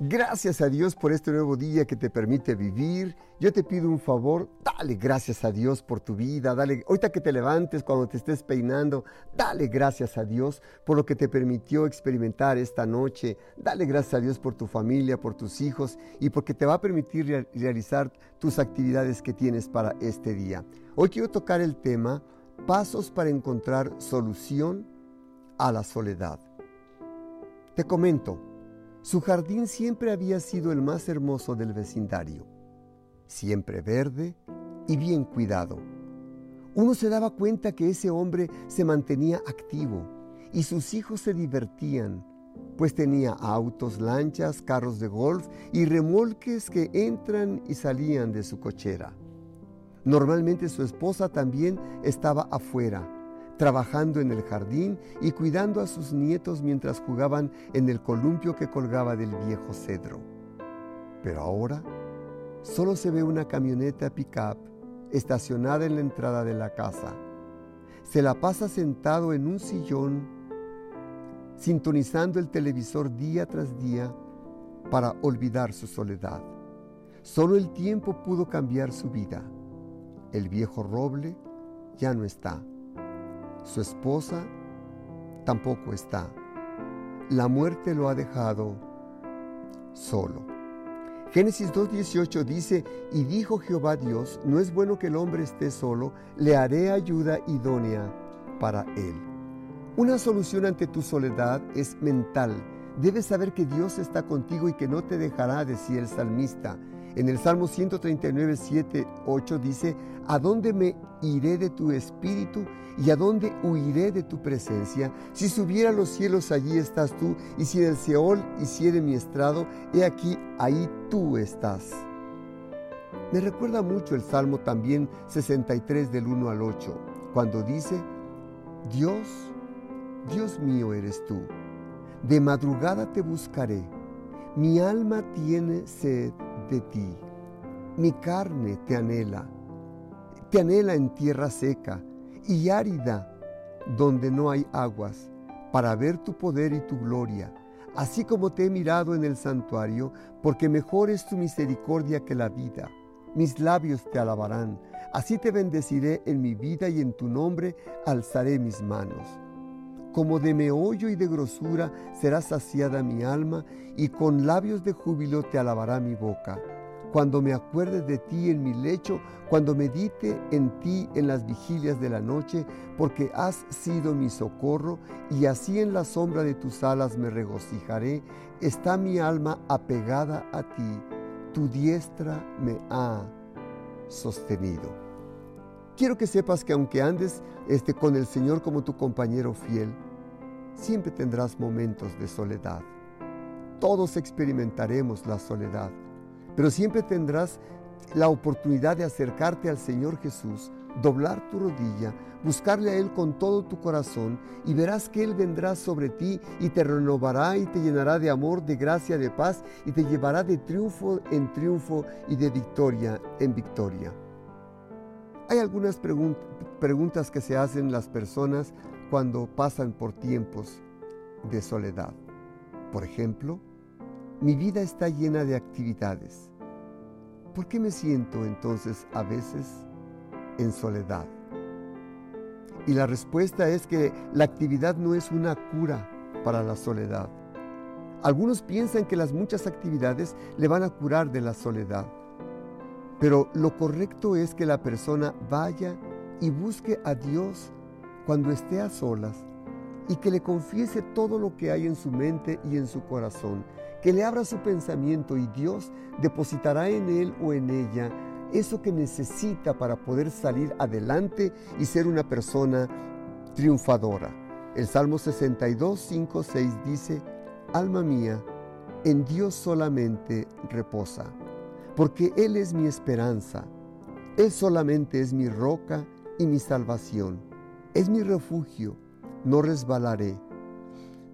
Gracias a Dios por este nuevo día que te permite vivir. Yo te pido un favor, dale gracias a Dios por tu vida, dale, ahorita que te levantes, cuando te estés peinando, dale gracias a Dios por lo que te permitió experimentar esta noche. Dale gracias a Dios por tu familia, por tus hijos y porque te va a permitir realizar tus actividades que tienes para este día. Hoy quiero tocar el tema Pasos para encontrar solución a la soledad. Te comento, su jardín siempre había sido el más hermoso del vecindario, siempre verde y bien cuidado. Uno se daba cuenta que ese hombre se mantenía activo y sus hijos se divertían, pues tenía autos, lanchas, carros de golf y remolques que entran y salían de su cochera. Normalmente su esposa también estaba afuera, trabajando en el jardín y cuidando a sus nietos mientras jugaban en el columpio que colgaba del viejo cedro. Pero ahora solo se ve una camioneta pickup estacionada en la entrada de la casa. Se la pasa sentado en un sillón, sintonizando el televisor día tras día para olvidar su soledad. Solo el tiempo pudo cambiar su vida. El viejo roble ya no está. Su esposa tampoco está. La muerte lo ha dejado solo. Génesis 2.18 dice, y dijo Jehová Dios, no es bueno que el hombre esté solo, le haré ayuda idónea para él. Una solución ante tu soledad es mental. Debes saber que Dios está contigo y que no te dejará, decía el salmista. En el Salmo 139, 7, 8 dice, ¿a dónde me iré de tu espíritu y a dónde huiré de tu presencia? Si subiera a los cielos, allí estás tú, y si el Seol hiciere mi estrado, he aquí, ahí tú estás. Me recuerda mucho el Salmo también 63 del 1 al 8, cuando dice, Dios, Dios mío eres tú, de madrugada te buscaré, mi alma tiene sed de ti. Mi carne te anhela, te anhela en tierra seca y árida, donde no hay aguas, para ver tu poder y tu gloria, así como te he mirado en el santuario, porque mejor es tu misericordia que la vida. Mis labios te alabarán, así te bendeciré en mi vida y en tu nombre alzaré mis manos. Como de meollo y de grosura será saciada mi alma, y con labios de júbilo te alabará mi boca. Cuando me acuerde de ti en mi lecho, cuando medite en ti en las vigilias de la noche, porque has sido mi socorro, y así en la sombra de tus alas me regocijaré, está mi alma apegada a ti, tu diestra me ha sostenido. Quiero que sepas que aunque andes este, con el Señor como tu compañero fiel, siempre tendrás momentos de soledad. Todos experimentaremos la soledad, pero siempre tendrás la oportunidad de acercarte al Señor Jesús, doblar tu rodilla, buscarle a Él con todo tu corazón y verás que Él vendrá sobre ti y te renovará y te llenará de amor, de gracia, de paz y te llevará de triunfo en triunfo y de victoria en victoria. Hay algunas preguntas que se hacen las personas cuando pasan por tiempos de soledad. Por ejemplo, mi vida está llena de actividades. ¿Por qué me siento entonces a veces en soledad? Y la respuesta es que la actividad no es una cura para la soledad. Algunos piensan que las muchas actividades le van a curar de la soledad. Pero lo correcto es que la persona vaya y busque a Dios cuando esté a solas y que le confiese todo lo que hay en su mente y en su corazón, que le abra su pensamiento y Dios depositará en él o en ella eso que necesita para poder salir adelante y ser una persona triunfadora. El Salmo 62, 5, 6 dice, Alma mía, en Dios solamente reposa porque Él es mi esperanza. Él solamente es mi roca y mi salvación. Es mi refugio, no resbalaré.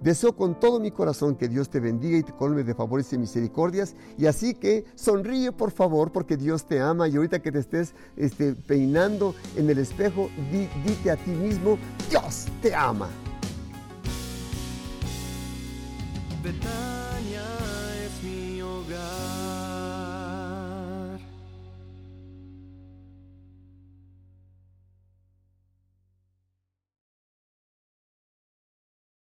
Deseo con todo mi corazón que Dios te bendiga y te colme de favores y misericordias. Y así que sonríe por favor porque Dios te ama y ahorita que te estés este, peinando en el espejo, dite a ti mismo, Dios te ama.